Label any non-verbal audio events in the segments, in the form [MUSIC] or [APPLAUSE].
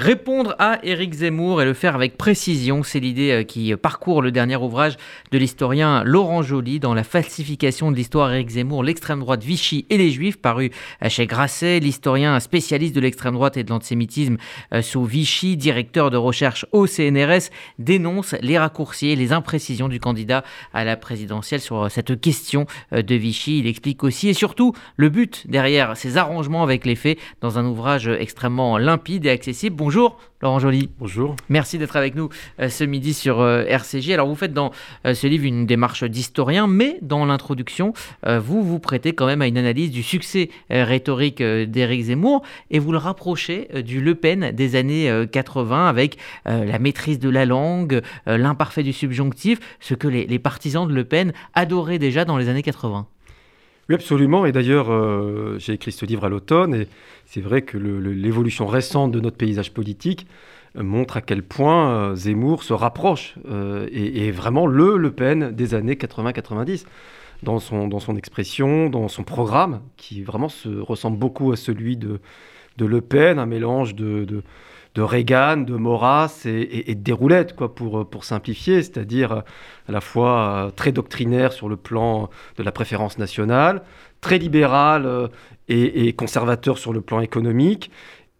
Répondre à Éric Zemmour et le faire avec précision, c'est l'idée euh, qui parcourt le dernier ouvrage de l'historien Laurent Joly dans la falsification de l'histoire Éric Zemmour, l'extrême droite Vichy et les Juifs, paru euh, chez Grasset. L'historien spécialiste de l'extrême droite et de l'antisémitisme euh, sous Vichy, directeur de recherche au CNRS, dénonce les raccourcis et les imprécisions du candidat à la présidentielle sur cette question de Vichy. Il explique aussi et surtout le but derrière ces arrangements avec les faits dans un ouvrage extrêmement limpide et accessible. Bonjour Laurent Joly. Bonjour. Merci d'être avec nous euh, ce midi sur euh, RCJ. Alors vous faites dans euh, ce livre une démarche d'historien, mais dans l'introduction, vous vous prêtez quand même à une analyse du succès rhétorique d'Éric Zemmour et vous le rapprochez du Le Pen des années 80 avec la maîtrise de la langue, l'imparfait du subjonctif, ce que les, les partisans de Le Pen adoraient déjà dans les années 80. Oui, absolument. Et d'ailleurs, euh, j'ai écrit ce livre à l'automne, et c'est vrai que l'évolution récente de notre paysage politique euh, montre à quel point euh, Zemmour se rapproche et vraiment le Le Pen des années 80-90 dans son, expression, dans son programme, qui vraiment se ressemble beaucoup à celui de, Le Pen, un mélange de de Reagan, de Maurras et, de déroulettes, quoi, pour, pour simplifier, c'est-à-dire euh, à la fois euh, très doctrinaire sur le plan de la préférence nationale, très libéral euh, et, conservateur sur le plan économique,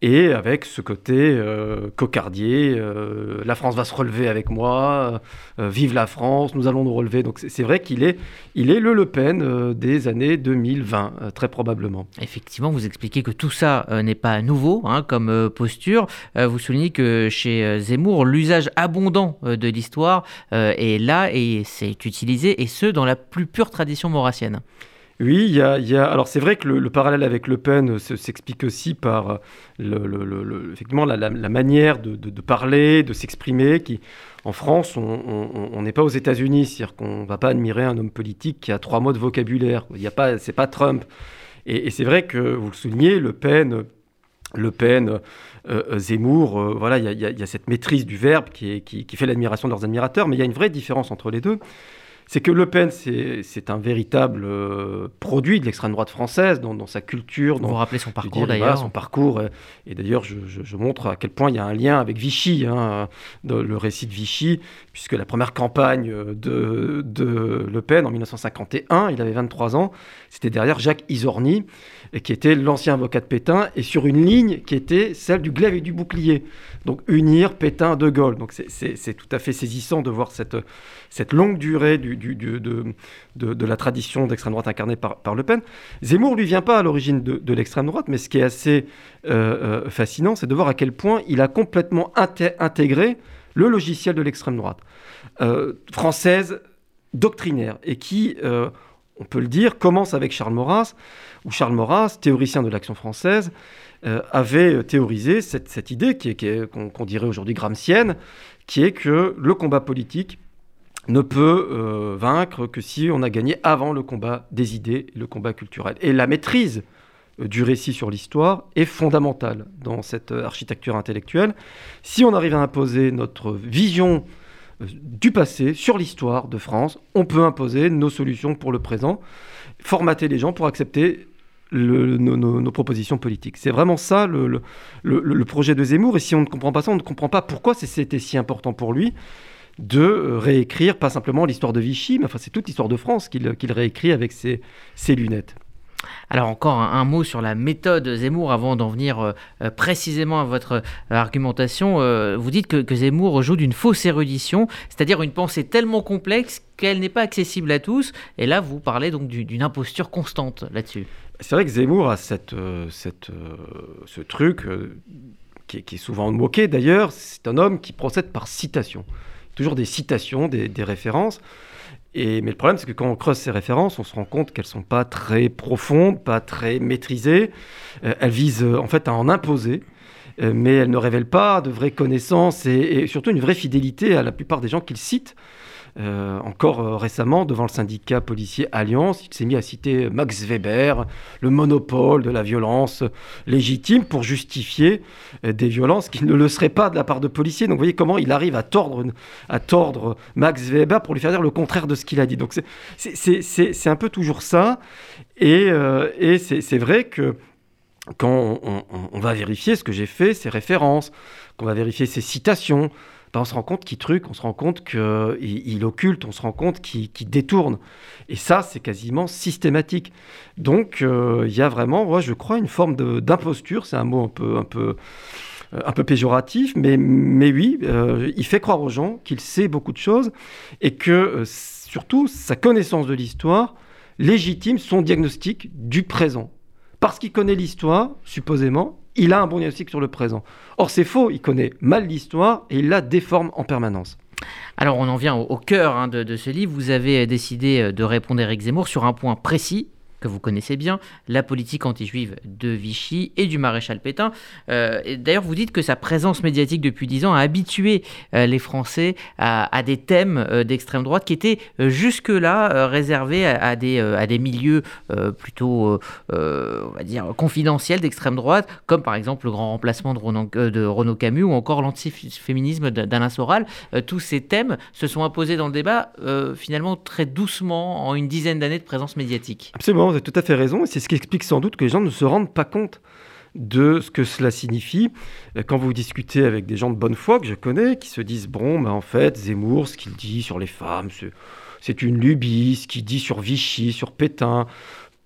et avec ce côté euh, cocardier, euh, la France va se relever avec moi, euh, vive la France, nous allons nous relever. Donc c'est vrai qu'il est, il est le Le Pen des années 2020, très probablement. Effectivement, vous expliquez que tout ça n'est pas nouveau hein, comme posture. vous soulignez que chez Zemmour, l'usage abondant de l'histoire est là et c'est utilisé, et ce, dans la plus pure tradition maurassienne. Oui, il y a, alors c'est vrai que le, parallèle avec Le Pen s'explique aussi par le, effectivement la, manière de, parler, de s'exprimer, qui en France, on n'est pas aux États-Unis, c'est-à-dire qu'on ne va pas admirer un homme politique qui a trois mots de vocabulaire. Il y a pas, c'est pas Trump. Et, c'est vrai que vous le soulignez, Le Pen, Le Pen, euh, euh, Zemmour, euh, voilà, il y, a cette maîtrise du verbe qui fait l'admiration de leurs admirateurs, mais il y a une vraie différence entre les deux c'est que Le Pen, c'est un véritable euh, produit de l'extrême droite française, dans, sa culture. Vous vous rappelez son parcours d'ailleurs Son parcours. Et, d'ailleurs, je, montre à quel point il y a un lien avec Vichy, hein, dans le récit de Vichy, puisque la première campagne de, de Le Pen en 1951, il avait 23 ans, c'était derrière Jacques Isorni, qui était l'ancien avocat de Pétain, et sur une ligne qui était celle du glaive et du bouclier. Donc unir Pétain, De Gaulle. Donc c'est tout à fait saisissant de voir cette, cette longue durée du, du, de, de, la tradition d'extrême droite incarnée par, par, Le Pen. Zemmour lui vient pas à l'origine de, l'extrême droite, mais ce qui est assez euh, euh, fascinant, c'est de voir à quel point il a complètement intégré le logiciel de l'extrême droite euh, française doctrinaire et qui on peut le dire, commence avec Charles Maurras, où Charles Maurras, théoricien de l'action française, euh, avait théorisé cette, idée qui qu'on, dirait aujourd'hui gramscienne, qui est que le combat politique ne peut euh, vaincre que si on a gagné avant le combat des idées, le combat culturel. Et la maîtrise euh, du récit sur l'histoire est fondamentale dans cette architecture intellectuelle. Si on arrive à imposer notre vision du passé, sur l'histoire de France. On peut imposer nos solutions pour le présent, formater les gens pour accepter nos, propositions politiques. C'est vraiment ça le, projet de Zemmour. Et si on ne comprend pas ça, on ne comprend pas pourquoi c'était si important pour lui de euh, réécrire, pas simplement l'histoire de Vichy, mais enfin c'est toute l'histoire de France qu'il réécrit avec ses lunettes. Alors encore un, mot sur la méthode Zemmour avant d'en venir euh, euh, précisément à votre euh, argumentation. vous dites que, Zemmour joue d'une fausse érudition, c'est-à-dire une pensée tellement complexe qu'elle n'est pas accessible à tous. Et là, vous parlez donc d'une imposture constante là-dessus. C'est vrai que Zemmour a cette, cette, ce truc qui est, souvent moqué d'ailleurs. C'est un homme qui procède par citation. Toujours des citations, des, des références mais le problème, c'est que quand on creuse ces références, on se rend compte qu'elles ne sont pas très profondes, pas très maîtrisées. Euh, elles visent euh, en fait à en imposer, euh, mais elles ne révèlent pas de vraies connaissances et, surtout une vraie fidélité à la plupart des gens qu'ils citent. Euh, encore euh, récemment, devant le syndicat policier Alliance, il s'est mis à citer Max Weber, le monopole de la violence légitime pour justifier euh, des violences qui ne le seraient pas de la part de policiers. Donc vous voyez comment il arrive à tordre, Max Weber pour lui faire dire le contraire de ce qu'il a dit. Donc c'est un peu toujours ça. Et, c'est vrai que quand on, va vérifier ce que j'ai fait, ces références, qu'on va vérifier ses citations, ben, on se rend compte qu'il truc, on se rend compte qu'il il occulte, on se rend compte qu'il détourne. Et ça, c'est quasiment systématique. Donc, euh, il y a vraiment, je crois, une forme d'imposture. C'est un mot un peu, un peu, euh, un peu péjoratif, mais, mais oui, euh, il fait croire aux gens qu'il sait beaucoup de choses et que, surtout, sa connaissance de l'histoire légitime son diagnostic du présent. Parce qu'il connaît l'histoire, supposément, il a un bon diagnostic sur le présent. Or, c'est faux, il connaît mal l'histoire et il la déforme en permanence. Alors, on en vient au, cœur hein, de, de, ce livre. Vous avez décidé euh, de répondre, Eric Zemmour, sur un point précis que vous connaissez bien, la politique anti-juive de Vichy et du maréchal Pétain. Euh, d'ailleurs, vous dites que sa présence médiatique depuis dix ans a habitué euh, les Français à, des thèmes euh, d'extrême droite qui étaient jusque-là réservés à, des, à des milieux plutôt, on va dire, confidentiels d'extrême droite, comme par exemple le grand remplacement de, de Renaud Camus ou encore l'antiféminisme d'Alain Soral. tous ces thèmes se sont imposés dans le débat finalement très doucement en une dizaine d'années de présence médiatique. Absolument vous avez tout à fait raison, et c'est ce qui explique sans doute que les gens ne se rendent pas compte de ce que cela signifie. Euh, quand vous discutez avec des gens de bonne foi que je connais, qui se disent, bon, ben en fait, Zemmour, ce qu'il dit sur les femmes, c'est une lubie, ce qu'il dit sur Vichy, sur Pétain,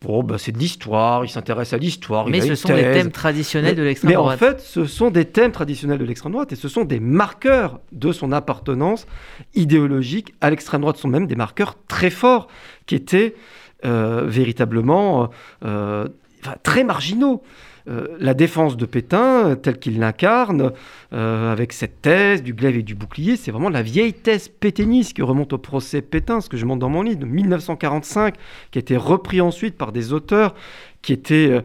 Bon, ben c'est de l'histoire, il s'intéresse à l'histoire. Mais ce sont des thèmes traditionnels de l'extrême droite. Mais en fait, ce sont des thèmes traditionnels de l'extrême droite et ce sont des marqueurs de son appartenance idéologique à l'extrême droite. Ce sont même des marqueurs très forts qui étaient véritablement euh, très marginaux. Euh, la défense de Pétain, telle qu'il l'incarne, avec cette thèse du glaive et du bouclier, c'est vraiment la vieille thèse pétainiste qui remonte au procès Pétain, ce que je montre dans mon livre, de 1945, qui a été repris ensuite par des auteurs qui étaient...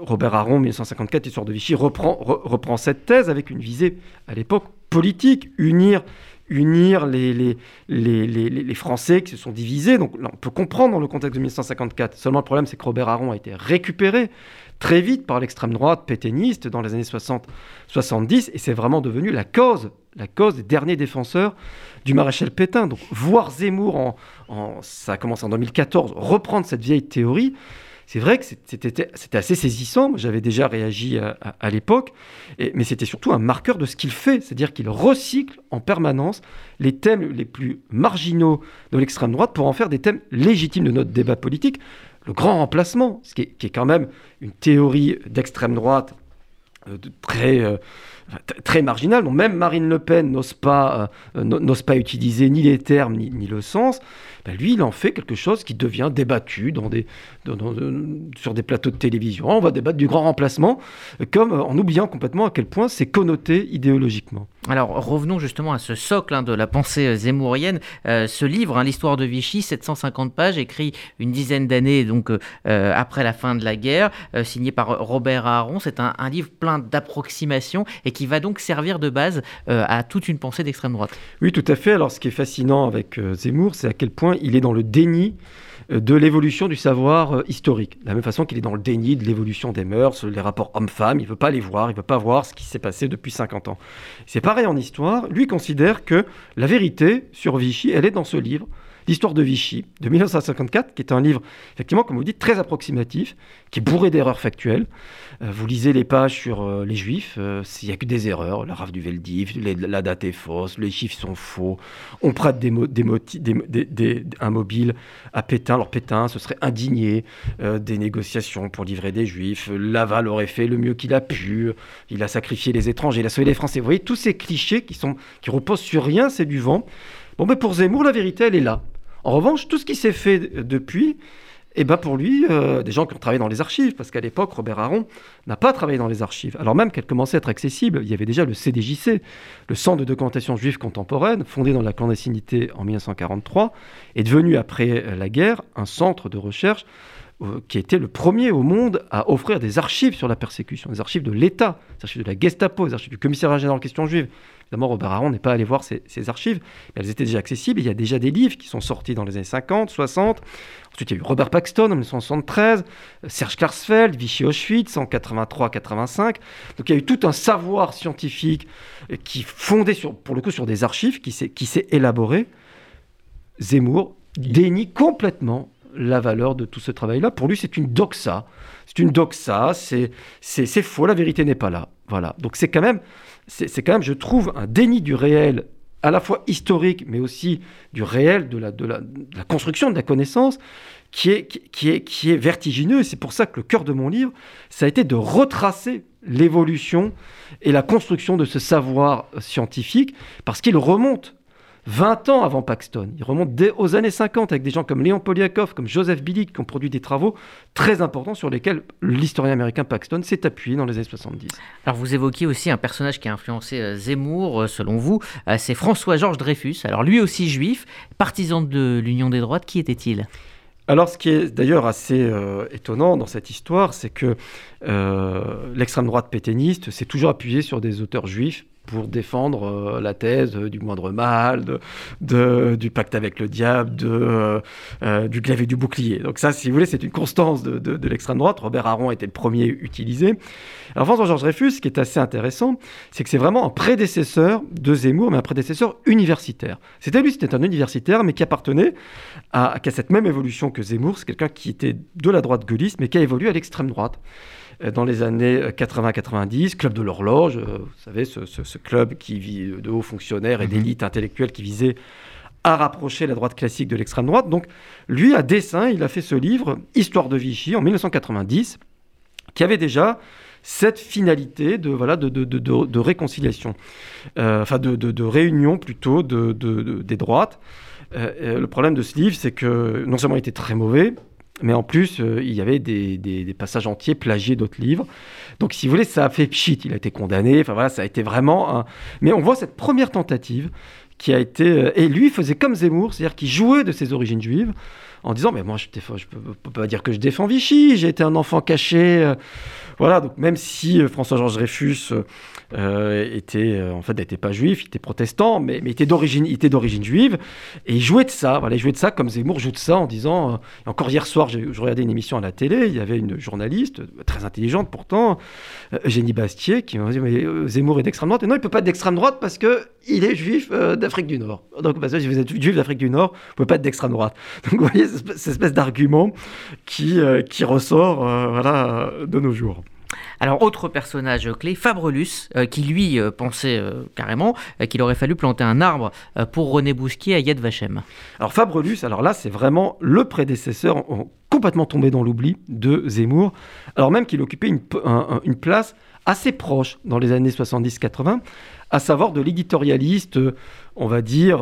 Robert Aron, 1954, Histoire de Vichy, reprend, reprend cette thèse avec une visée, à l'époque, politique, unir unir les, les, les, les, Français qui se sont divisés. Donc on peut comprendre dans le contexte de 1954. Seulement, le problème, c'est que Robert Aron a été récupéré très vite par l'extrême droite pétainiste dans les années 60-70, et c'est vraiment devenu la cause, la cause des derniers défenseurs du maréchal Pétain. Donc voir Zemmour, en, ça a commencé en 2014, reprendre cette vieille théorie, c'est vrai que c'était assez saisissant. J'avais déjà réagi à, l'époque, mais c'était surtout un marqueur de ce qu'il fait, c'est-à-dire qu'il recycle en permanence les thèmes les plus marginaux de l'extrême droite pour en faire des thèmes légitimes de notre débat politique. Le grand remplacement, ce qui est, quand même une théorie d'extrême droite euh, très euh, très marginal, dont même Marine Le Pen n'ose pas, euh, utiliser ni les termes ni le sens, ben lui, il en fait quelque chose qui devient débattu dans des, sur des plateaux de télévision. On va débattre du grand remplacement, comme en oubliant complètement à quel point c'est connoté idéologiquement. Alors revenons justement à ce socle hein, de la pensée euh, zémourienne. Euh, ce livre, hein, l'histoire de Vichy, 750 pages, écrit une dizaine d'années donc après la fin de la guerre, signé par Robert Aron. C'est un, un livre plein d'approximations et qui va donc servir de base euh, à toute une pensée d'extrême droite. Oui, tout à fait. Alors ce qui est fascinant avec euh, Zemmour, c'est à quel point il est dans le déni euh, de l'évolution du savoir historique. De la même façon qu'il est dans le déni de l'évolution des mœurs, les rapports hommes-femmes, il ne veut pas les voir, il ne veut pas voir ce qui s'est passé depuis 50 ans. C'est pareil en histoire, lui considère que la vérité sur Vichy, elle est dans ce livre, l'histoire de Vichy, de 1954, qui est un livre, effectivement, comme vous dites, très approximatif, qui est bourré d'erreurs factuelles. Euh, vous lisez les pages sur euh, les Juifs, euh, il n'y a que des erreurs. La rave du Veldiv, la date est fausse, les chiffres sont faux. On prête des, un mobile à Pétain. Alors Pétain se serait indigné des négociations pour livrer des Juifs. Laval aurait fait le mieux qu'il a pu. Il a sacrifié les étrangers, il a sauvé les Français. Vous voyez, tous ces clichés qui reposent sur rien, c'est du vent. Bon, mais pour Zemmour, la vérité, elle est là. En revanche, tout ce qui s'est fait depuis, eh ben pour lui, euh, des gens qui ont travaillé dans les archives, parce qu'à l'époque, Robert Aron n'a pas travaillé dans les archives, alors même qu'elle commençait à être accessible. Il y avait déjà le CDJC, le Centre de documentation juive contemporaine, fondé dans la clandestinité en 1943, est devenu après la guerre un centre de recherche euh, qui été le premier au monde à offrir des archives sur la persécution, des archives de l'État, des archives de la Gestapo, des archives du commissariat général en question juive. Évidemment, Robert Aron n'est pas allé voir ces, archives, mais elles étaient déjà accessibles. Il y a déjà des livres qui sont sortis dans les années 50, 60. Ensuite, il y a eu Robert Paxton en 1973, Serge Klarsfeld, Vichy Auschwitz en 83-85. Donc il y a eu tout un savoir scientifique qui fondé sur, pour le coup sur des archives qui s'est élaboré. Zemmour dénie complètement la valeur de tout ce travail-là. Pour lui, c'est une doxa. C'est une doxa, c'est faux, la vérité n'est pas là. Voilà. Donc c'est quand même c'est quand même, je trouve, un déni du réel à la fois historique, mais aussi du réel, de la, construction de la connaissance, qui est, qui est, vertigineux. C'est pour ça que le cœur de mon livre, ça a été de retracer l'évolution et la construction de ce savoir scientifique, parce qu'il remonte 20 ans avant Paxton. Il remonte dès aux années 50 avec des gens comme Léon Poliakov, comme Joseph Billig, qui ont produit des travaux très importants sur lesquels l'historien américain Paxton s'est appuyé dans les années 70. Alors vous évoquiez aussi un personnage qui a influencé euh, Zemmour, euh, selon vous, euh, c'est François-Georges Dreyfus. Alors lui aussi juif, partisan de l'Union des droites, qui était-il? Alors, ce qui est d'ailleurs assez étonnant dans cette histoire, c'est que l'extrême droite pétainiste s'est toujours appuyée sur des auteurs juifs pour défendre euh, la thèse du moindre mal, de, du pacte avec le diable, de, euh, euh, du glaive et du bouclier. Donc ça, si vous voulez, c'est une constance de, de l'extrême droite. Robert Aron était le premier utilisé. Alors François-Georges Dreyfus, ce qui est assez intéressant, c'est que c'est vraiment un prédécesseur de Zemmour, mais un prédécesseur universitaire. C'était lui, c'était un universitaire, mais qui appartenait à, à cette même évolution que Zemmour. C'est quelqu'un qui était de la droite gaulliste, mais qui a évolué à l'extrême droite. Euh, dans les années 80-90, Club de l'horloge, euh, vous savez, ce, club qui vit de hauts fonctionnaires et mhm. d'élites intellectuelles qui visait à rapprocher la droite classique de l'extrême droite. Donc, lui, à dessein, il a fait ce livre, Histoire de Vichy, en 1990, qui avait déjà cette finalité de, voilà, de, de, de, réconciliation, euh, enfin de, réunion plutôt des droites. le problème de ce livre, c'est que non seulement il était très mauvais, mais en plus, euh, il y avait des, passages entiers plagiés d'autres livres. Donc, si vous voulez, ça a fait pchit. Il a été condamné. Enfin, voilà, ça a été vraiment. Mais on voit cette première tentative qui a été... Euh, et lui faisait comme Zemmour, c'est-à-dire qu'il jouait de ses origines juives en disant, mais moi, je ne peux, pas dire que je défends Vichy. J'ai été un enfant caché. Euh, voilà, donc même si François-Georges Dreyfus euh, était, euh, en fait, n'était pas juif, il était protestant, mais, il était d'origine, était d'origine juive, et il jouait de ça. Voilà, il jouait de ça comme Zemmour joue de ça en disant. Euh, encore hier soir, je regardais une émission à la télé, il y avait une journaliste très intelligente pourtant, Eugénie Bastier, qui m'a dit mais Zemmour est d'extrême droite. Et non, il peut pas être d'extrême droite parce que il est juif d'Afrique du Nord. Donc, parce que si vous êtes juif d'Afrique du Nord, vous pouvez pas être d'extrême droite. [LAUGHS] Donc, vous voyez cette espèce d'argument qui, qui ressort voilà, de nos jours. Alors, autre personnage clé, Fabrelus, euh, qui lui euh, pensait euh, carrément qu'il aurait fallu planter un arbre pour René Bousquier à Yad Vashem. Alors, Fabrelus, alors là, c'est vraiment le prédécesseur complètement tombé dans l'oubli de Zemmour, alors même qu'il occupait une, une, place assez proche dans les années 70-80, à savoir de l'éditorialiste, on va dire,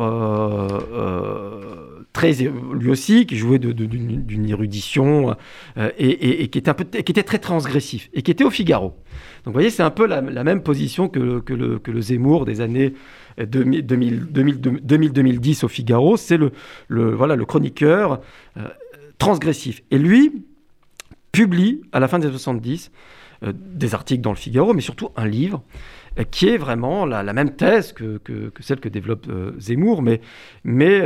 très lui aussi, qui jouait d'une érudition euh, et, qui était très transgressif et qui était au Figaro. Donc vous voyez, c'est un peu la, même position que le, Zemmour des années 2000-2010 au Figaro. C'est le, voilà, le chroniqueur euh, transgressif. Et lui publie à la fin des 70 euh, des articles dans le Figaro, mais surtout un livre qui est vraiment la, même thèse que, celle que développe Zemmour, mais, mais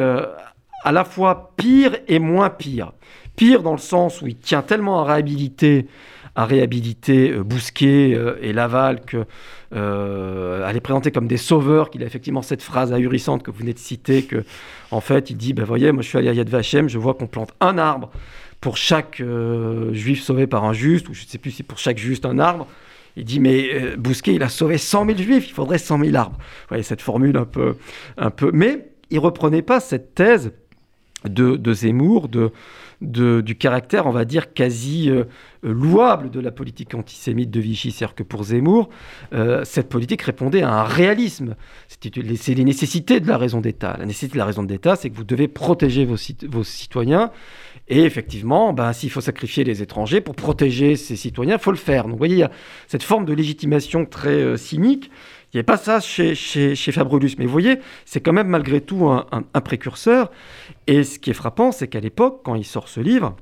à la fois pire et moins pire. Pire dans le sens où il tient tellement à réhabiliter, euh, Bousquet euh, et Laval que euh, à les présenter comme des sauveurs, qu'il a effectivement cette phrase ahurissante que vous venez de citer, que en fait il dit, ben voyez, moi je suis allé à Yad Vashem, je vois qu'on plante un arbre pour chaque juif sauvé par un juste, ou je ne sais plus si pour chaque juste un arbre. Il dit, mais Bousquet, il a sauvé 100 000 juifs, il faudrait 100 000 arbres. Vous voyez, cette formule un peu... Un peu... Mais il reprenait pas cette thèse de, Zemmour, de, du caractère, on va dire, quasi euh, louable de la politique antisémite de Vichy. C'est-à-dire que pour Zemmour, euh, cette politique répondait à un réalisme. C'est les nécessités de la raison d'État. La nécessité de la raison d'État, c'est que vous devez protéger vos, citoyens. Et effectivement, ben, s'il faut sacrifier les étrangers pour protéger ces citoyens, il faut le faire. Donc vous voyez, il y a cette forme de légitimation très euh, cynique il n'y pas ça chez, chez. Mais vous voyez, c'est quand même malgré tout un, précurseur. Et ce qui est frappant, c'est qu'à l'époque, quand il sort ce livre,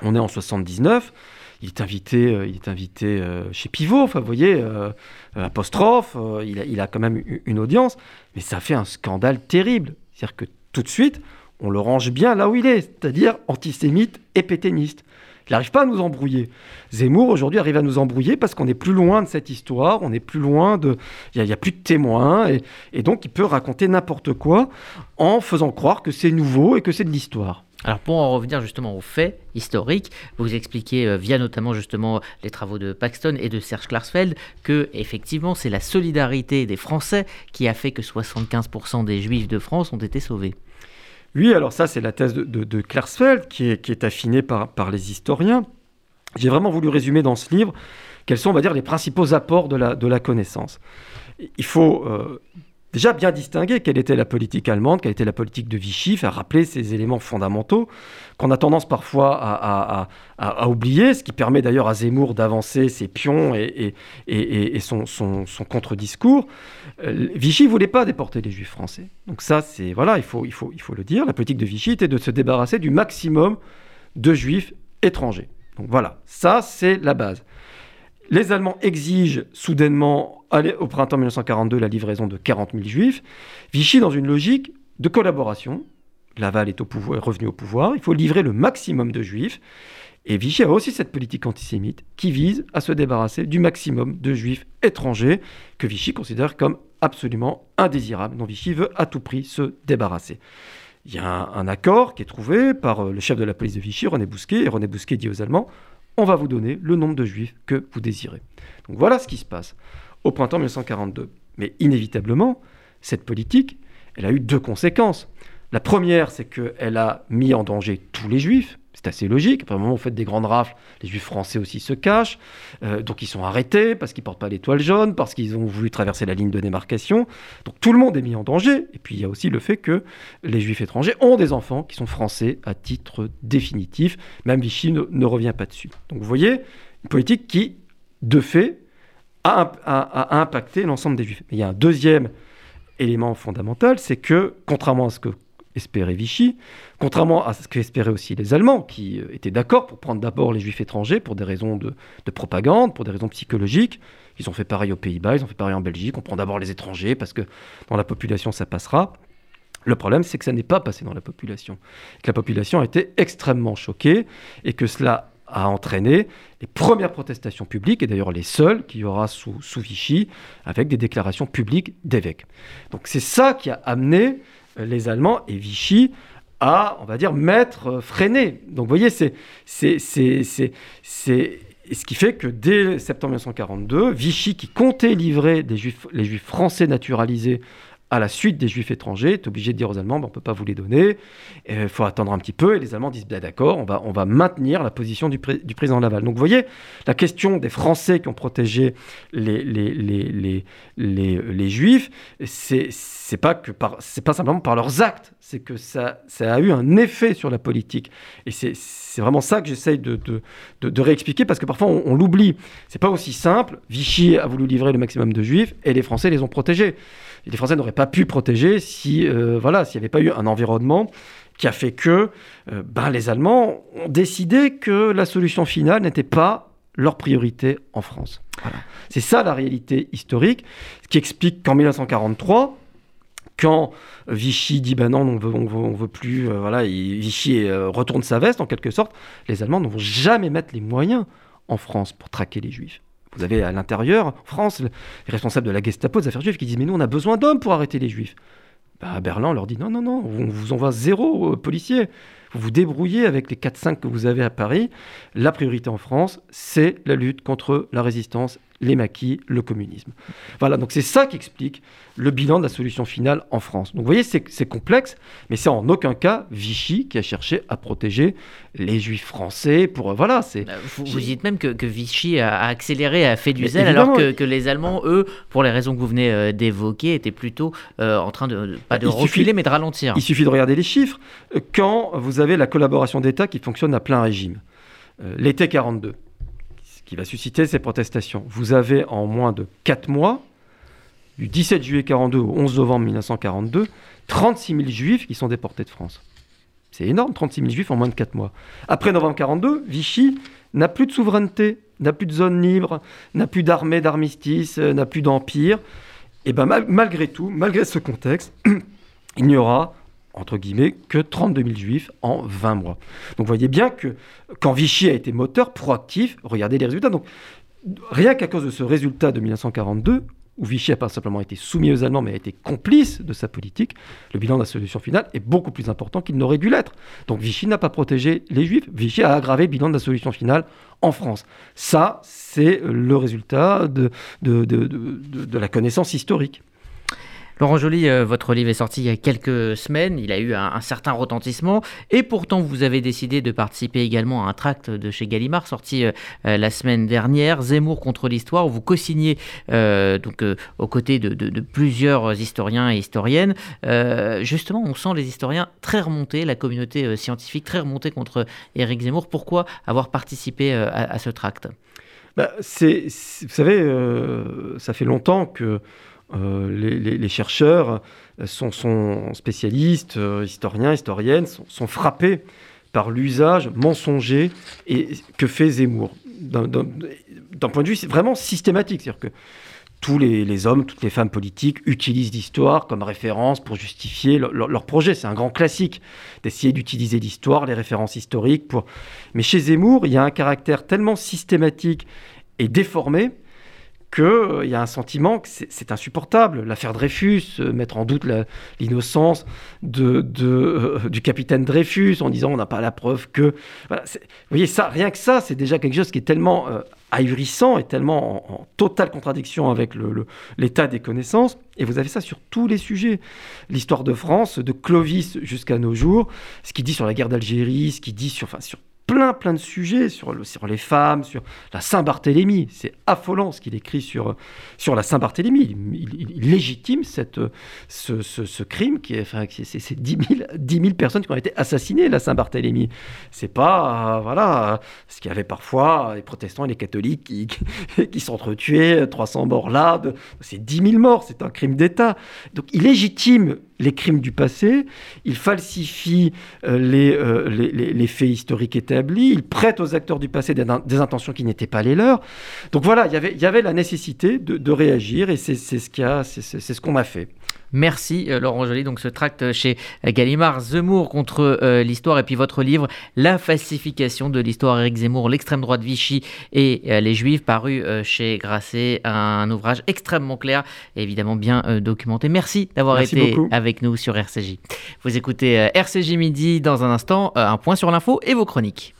on est en 79, il est invité, euh, il est invité euh, chez Pivot, enfin vous voyez, euh, apostrophe, il a, quand même une audience, mais ça fait un scandale terrible. C'est-à-dire que tout de suite, on le range bien là où il est, c'est-à-dire antisémite et pétainiste. Il n'arrive pas à nous embrouiller. Zemmour, aujourd'hui, arrive à nous embrouiller parce qu'on est plus loin de cette histoire, on est plus loin de... Il n'y a, plus de témoins, et, donc il peut raconter n'importe quoi en faisant croire que c'est nouveau et que c'est de l'histoire. Alors pour en revenir justement aux faits historiques, vous expliquez euh, via notamment justement les travaux de Paxton et de Serge Klarsfeld que effectivement c'est la solidarité des Français qui a fait que 75% des Juifs de France ont été sauvés. Oui, alors ça c'est la thèse de, de, Klarsfeld qui est, affinée par, les historiens. J'ai vraiment voulu résumer dans ce livre quels sont, on va dire, les principaux apports de la, de la connaissance. Il faut euh, déjà bien distinguer quelle était la politique allemande, quelle était la politique de Vichy, faire rappeler ces éléments fondamentaux qu'on a tendance parfois à, oublier, ce qui permet d'ailleurs à Zemmour d'avancer ses pions et, son, contre-discours. Euh, Vichy voulait pas déporter les juifs français. Donc ça, c'est voilà, il faut, il, faut, il faut le dire, la politique de Vichy était de se débarrasser du maximum de juifs étrangers. Donc voilà, ça c'est la base. Les Allemands exigent soudainement, au printemps 1942, la livraison de 40 000 juifs. Vichy, dans une logique de collaboration, Laval est, revenu au pouvoir, il faut livrer le maximum de juifs. Et Vichy a aussi cette politique antisémite qui vise à se débarrasser du maximum de juifs étrangers que Vichy considère comme absolument indésirables, dont Vichy veut à tout prix se débarrasser. Il y a un, un accord qui est trouvé par euh, le chef de la police de Vichy, René Bousquet, et René Bousquet dit aux Allemands on va vous donner le nombre de juifs que vous désirez. Donc voilà ce qui se passe au printemps 1942. Mais inévitablement, cette politique, elle a eu deux conséquences. La première, c'est qu'elle a mis en danger tous les juifs, c'est assez logique. Après, au moment vous faites des grandes rafles, les juifs français aussi se cachent. Euh, donc ils sont arrêtés parce qu'ils ne portent pas l'étoile jaune, parce qu'ils ont voulu traverser la ligne de démarcation. Donc tout le monde est mis en danger. Et puis il y a aussi le fait que les juifs étrangers ont des enfants qui sont français à titre définitif. Même Vichy ne, revient pas dessus. Donc vous voyez, une politique qui, de fait, a, a impacté l'ensemble des juifs. Mais il y a un deuxième élément fondamental, c'est que, contrairement à ce que espérait Vichy, contrairement à ce qu'espéraient aussi les Allemands, qui euh, étaient d'accord pour prendre d'abord les Juifs étrangers pour des raisons de, propagande, pour des raisons psychologiques. Ils ont fait pareil aux Pays-Bas, ils ont fait pareil en Belgique, on prend d'abord les étrangers parce que dans la population ça passera. Le problème, c'est que ça n'est pas passé dans la population. Que la population a été extrêmement choquée et que cela a entraîné les premières protestations publiques, et d'ailleurs les seules qu'il y aura sous, sous Vichy, avec des déclarations publiques d'évêques. Donc c'est ça qui a amené les Allemands et Vichy à, on va dire, mettre, euh, freiner. Donc vous voyez, c'est ce qui fait que dès septembre 1942, Vichy, qui comptait livrer les juifs français naturalisés à la suite des juifs étrangers, est obligé de dire aux Allemands, ben, on ne peut pas vous les donner, il faut attendre un petit peu, et les Allemands disent, ben, d'accord, on va, on va maintenir la position du, président Laval. Donc vous voyez, la question des Français qui ont protégé les, les, les, les, les juifs, c'est pas, que par, pas simplement par leurs actes, c'est que ça, ça a eu un effet sur la politique. Et c'est vraiment ça que j'essaye de, de, de, réexpliquer, parce que parfois on, on l'oublie. C'est pas aussi simple, Vichy a voulu livrer le maximum de juifs, et les Français les ont protégés les Français n'auraient pas pu protéger si, euh, voilà, s'il n'y avait pas eu un environnement qui a fait que euh, ben, les Allemands ont décidé que la solution finale n'était pas leur priorité en France. C'est ça la réalité historique, ce qui explique qu'en 1943, quand Vichy dit ben non, on veut, on veut, plus, euh, voilà, Vichy retourne sa veste en quelque sorte, les Allemands ne vont jamais mettre les moyens en France pour traquer les Juifs. Vous avez à l'intérieur, en France, les responsables de la Gestapo des affaires juives qui disent Mais nous, on a besoin d'hommes pour arrêter les juifs. Bah, Berlin leur dit Non, non, non, on vous envoie zéro euh, policier. Vous vous débrouillez avec les 4-5 que vous avez à Paris. La priorité en France, c'est la lutte contre la résistance les maquis, le communisme. Voilà, donc c'est ça qui explique le bilan de la solution finale en France. Donc vous voyez, c'est complexe, mais c'est en aucun cas Vichy qui a cherché à protéger les juifs français pour... Euh, voilà, c'est... Euh, vous, dites même que, Vichy a, accéléré, a fait du zèle, alors que, les Allemands, eux, pour les raisons que vous venez euh, d'évoquer, étaient plutôt en train de, pas de reculer, mais de ralentir. Il suffit de regarder les chiffres. Quand vous avez la collaboration d'État qui fonctionne à plein régime, l'été 42, qui va susciter ces protestations. Vous avez en moins de 4 mois, du 17 juillet 42 au 11 novembre 1942, 36 000 juifs qui sont déportés de France. C'est énorme, 36 000 juifs en moins de 4 mois. Après novembre 42, Vichy n'a plus de souveraineté, n'a plus de zone libre, n'a plus d'armée, d'armistice, euh, n'a plus d'empire. Et bien malgré tout, malgré ce contexte, [CLEARS THROAT] il n'y aura entre guillemets, que 32 000 juifs en 20 mois. Donc vous voyez bien que quand Vichy a été moteur proactif, regardez les résultats. Donc rien qu'à cause de ce résultat de 1942, où Vichy n'a pas simplement été soumis aux Allemands, mais a été complice de sa politique, le bilan de la solution finale est beaucoup plus important qu'il n'aurait dû l'être. Donc Vichy n'a pas protégé les Juifs, Vichy a aggravé le bilan de la solution finale en France. Ça, c'est le résultat de, de, de, de la connaissance historique. Laurent Joly, euh, votre livre est sorti il y a quelques semaines, il a eu un, certain retentissement, et pourtant vous avez décidé de participer également à un tract de chez Gallimard sorti euh, euh, la semaine dernière, Zemmour contre l'histoire, où vous co-signez donc aux côtés de, plusieurs historiens et historiennes. justement, on sent les historiens très remontés, la communauté scientifique très remontée contre Éric Zemmour. Pourquoi avoir participé à, ce tract? Bah, Vous savez, ça fait longtemps que euh, les, chercheurs sont, spécialistes, euh, historiens, historiennes, sont, frappés par l'usage mensonger et que fait Zemmour. D'un point de vue vraiment systématique, c'est-à-dire que tous les, hommes, toutes les femmes politiques utilisent l'histoire comme référence pour justifier leur, projet. C'est un grand classique d'essayer d'utiliser l'histoire, les références historiques. Pour... Mais chez Zemmour, il y a un caractère tellement systématique et déformé qu'il euh, y a un sentiment que c'est insupportable. L'affaire Dreyfus, euh, mettre en doute l'innocence euh, du capitaine Dreyfus en disant on n'a pas la preuve que... vous voyez, ça, rien que ça, c'est déjà quelque chose qui est tellement ahurissant et tellement en, totale contradiction avec l'état des connaissances. Et vous avez ça sur tous les sujets. L'histoire de France, de Clovis jusqu'à nos jours, ce qu'il dit sur la guerre d'Algérie, ce qu'il dit sur, enfin, sur plein, plein de sujets sur, sur les femmes, sur la Saint-Barthélemy. C'est affolant ce qu'il écrit sur, sur la Saint-Barthélemy. Il, légitime cette, ce, ce, crime qui est, enfin, c'est 10 000, personnes qui ont été assassinées, la Saint-Barthélemy. C'est pas, euh, voilà, ce qu'il y avait parfois les protestants et les catholiques qui, qui, s'entretuaient, 300 morts là, c'est 10 000 morts, c'est un crime d'État. Donc il légitime les crimes du passé, il falsifie euh, euh, les, les, faits historiques établis, il prête aux acteurs du passé des, intentions qui n'étaient pas les leurs. Donc voilà, y il y avait la nécessité de, réagir et c'est ce ce qu'on a fait. Merci euh, Laurent Joly. Donc ce tract chez Gallimard, Zemmour contre euh, l'histoire et puis votre livre La falsification de l'histoire Éric Zemmour, l'extrême droite Vichy et euh, les Juifs, paru chez Grasset, un ouvrage extrêmement clair et évidemment bien documenté. Merci d'avoir été avec nous sur RCJ. Vous écoutez RCJ Midi dans un instant, un point sur l'info et vos chroniques.